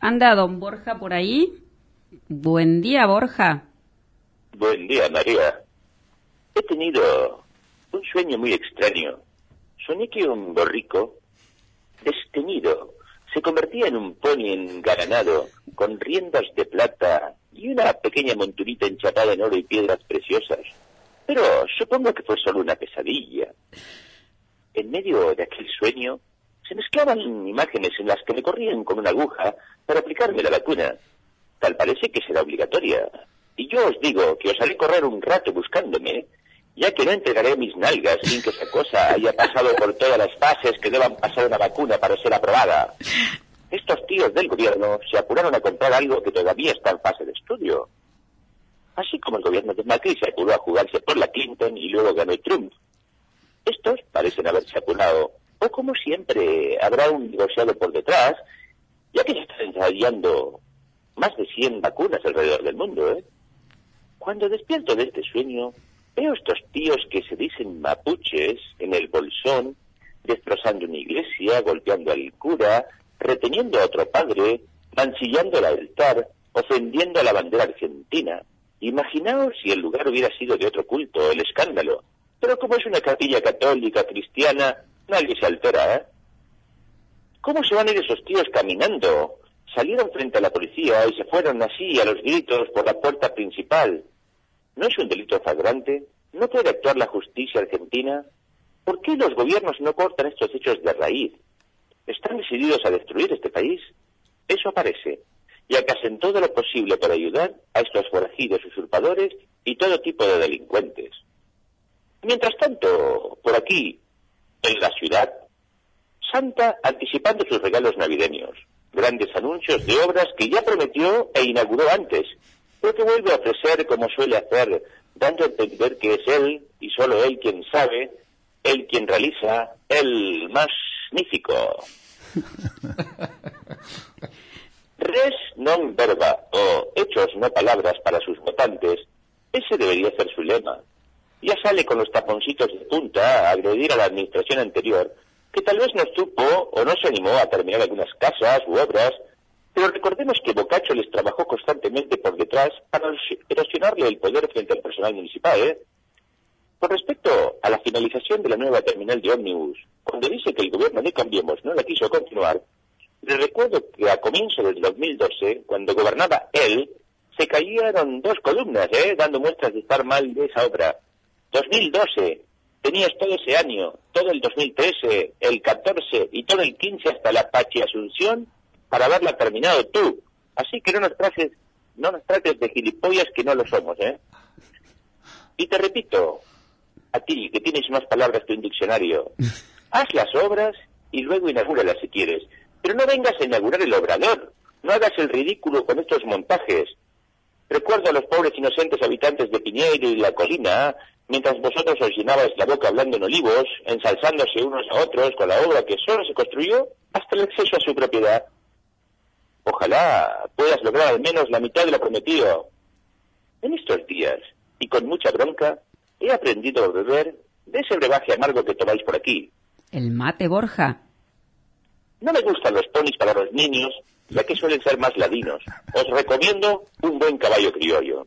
¿Anda don Borja por ahí? Buen día, Borja. Buen día, María. He tenido un sueño muy extraño. Soñé que un borrico, desteñido, se convertía en un pony engalanado, con riendas de plata y una pequeña monturita enchapada en oro y piedras preciosas. Pero supongo que fue solo una pesadilla. En medio de aquel sueño se mezclaban imágenes en las que me corrían con una aguja para aplicarme la vacuna. Tal parece que será obligatoria. Y yo os digo que os haré correr un rato buscándome, ya que no entregaré mis nalgas sin que esa cosa haya pasado por todas las fases que deban pasar una vacuna para ser aprobada. Estos tíos del gobierno se apuraron a comprar algo que todavía está en fase de estudio. Así como el gobierno de Macri se apuró a jugarse por la Clinton y luego ganó Trump. Estos parecen haberse apurado o como siempre habrá un negociado por detrás, ya que se están ensayando más de 100 vacunas alrededor del mundo. ¿eh? Cuando despierto de este sueño, veo estos tíos que se dicen mapuches en el bolsón, destrozando una iglesia, golpeando al cura, reteniendo a otro padre, mancillando el altar, ofendiendo a la bandera argentina. Imaginaos si el lugar hubiera sido de otro culto, el escándalo. Pero como es una capilla católica cristiana, Nadie se altera, ¿eh? ¿Cómo se van a ir esos tíos caminando? Salieron frente a la policía y se fueron así a los gritos por la puerta principal. ¿No es un delito flagrante? ¿No puede actuar la justicia argentina? ¿Por qué los gobiernos no cortan estos hechos de raíz? ¿Están decididos a destruir este país? Eso parece. Y acá hacen todo lo posible para ayudar a estos forajidos usurpadores y todo tipo de delincuentes. Mientras tanto, por aquí, en la ciudad. Santa anticipando sus regalos navideños, grandes anuncios de obras que ya prometió e inauguró antes, pero que vuelve a ofrecer como suele hacer, dando a entender que es él y solo él quien sabe, él quien realiza el magnífico. Res non verba o hechos no palabras para sus votantes, ese debería ser su lema ya sale con los taponcitos de punta a agredir a la administración anterior, que tal vez no supo o no se animó a terminar algunas casas u obras, pero recordemos que Bocacho les trabajó constantemente por detrás para erosionarle el poder frente al personal municipal. ¿eh? Con respecto a la finalización de la nueva terminal de ómnibus, cuando dice que el gobierno de Cambiemos no la quiso continuar, le recuerdo que a comienzo del 2012, cuando gobernaba él, se cayeron dos columnas, ¿eh? dando muestras de estar mal de esa obra. 2012, tenías todo ese año, todo el 2013, el 14 y todo el 15 hasta la Pachi Asunción para haberla terminado tú. Así que no nos trates, no nos trates de gilipollas que no lo somos, ¿eh? Y te repito, a ti que tienes más palabras que un diccionario, haz las obras y luego inaugúralas si quieres. Pero no vengas a inaugurar el obrador, no hagas el ridículo con estos montajes. Recuerdo a los pobres inocentes habitantes de Piñeiro y la colina mientras vosotros os llenabais la boca hablando en olivos, ensalzándose unos a otros con la obra que solo se construyó hasta el acceso a su propiedad. Ojalá puedas lograr al menos la mitad de lo prometido. En estos días, y con mucha bronca, he aprendido a beber de ese brebaje amargo que tomáis por aquí. El mate, Borja. No me gustan los ponis para los niños, ya que suelen ser más ladinos. Os recomiendo un buen caballo criollo.